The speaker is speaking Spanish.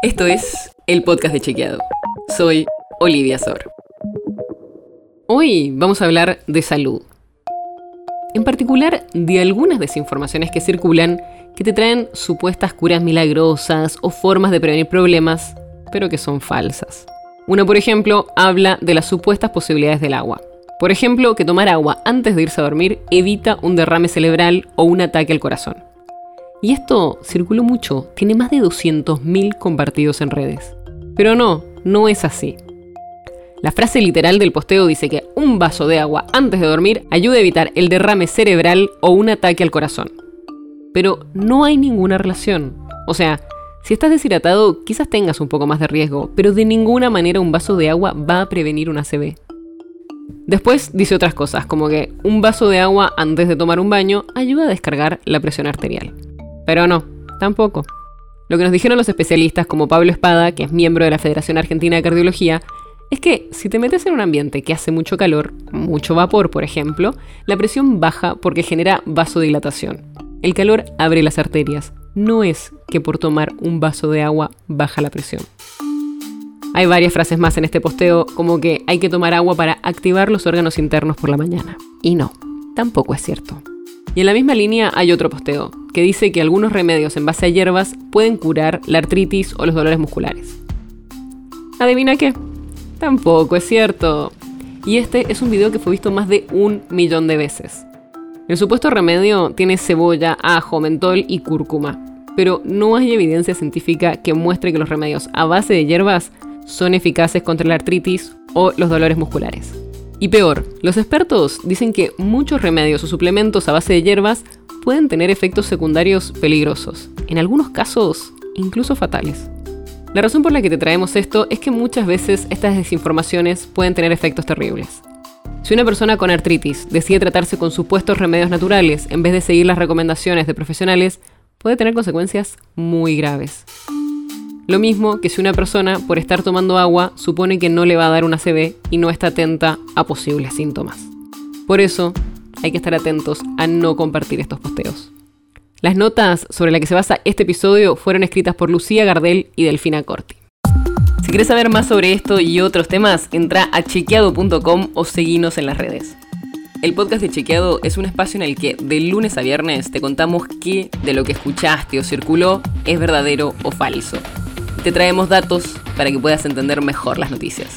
Esto es el podcast de Chequeado. Soy Olivia Sor. Hoy vamos a hablar de salud. En particular, de algunas desinformaciones que circulan que te traen supuestas curas milagrosas o formas de prevenir problemas, pero que son falsas. Una, por ejemplo, habla de las supuestas posibilidades del agua. Por ejemplo, que tomar agua antes de irse a dormir evita un derrame cerebral o un ataque al corazón. Y esto circuló mucho, tiene más de 200.000 compartidos en redes. Pero no, no es así. La frase literal del posteo dice que un vaso de agua antes de dormir ayuda a evitar el derrame cerebral o un ataque al corazón. Pero no hay ninguna relación. O sea, si estás deshidratado, quizás tengas un poco más de riesgo, pero de ninguna manera un vaso de agua va a prevenir un ACV. Después dice otras cosas, como que un vaso de agua antes de tomar un baño ayuda a descargar la presión arterial. Pero no, tampoco. Lo que nos dijeron los especialistas como Pablo Espada, que es miembro de la Federación Argentina de Cardiología, es que si te metes en un ambiente que hace mucho calor, mucho vapor por ejemplo, la presión baja porque genera vasodilatación. El calor abre las arterias, no es que por tomar un vaso de agua baja la presión. Hay varias frases más en este posteo, como que hay que tomar agua para activar los órganos internos por la mañana. Y no, tampoco es cierto. Y en la misma línea hay otro posteo, que dice que algunos remedios en base a hierbas pueden curar la artritis o los dolores musculares. ¿Adivina qué? Tampoco es cierto. Y este es un video que fue visto más de un millón de veces. El supuesto remedio tiene cebolla, ajo, mentol y cúrcuma, pero no hay evidencia científica que muestre que los remedios a base de hierbas son eficaces contra la artritis o los dolores musculares. Y peor, los expertos dicen que muchos remedios o suplementos a base de hierbas pueden tener efectos secundarios peligrosos, en algunos casos incluso fatales. La razón por la que te traemos esto es que muchas veces estas desinformaciones pueden tener efectos terribles. Si una persona con artritis decide tratarse con supuestos remedios naturales en vez de seguir las recomendaciones de profesionales, puede tener consecuencias muy graves. Lo mismo que si una persona, por estar tomando agua, supone que no le va a dar una ACV y no está atenta a posibles síntomas. Por eso, hay que estar atentos a no compartir estos posteos. Las notas sobre las que se basa este episodio fueron escritas por Lucía Gardel y Delfina Corti. Si quieres saber más sobre esto y otros temas, entra a chequeado.com o seguinos en las redes. El podcast de Chequeado es un espacio en el que de lunes a viernes te contamos qué de lo que escuchaste o circuló es verdadero o falso te traemos datos para que puedas entender mejor las noticias.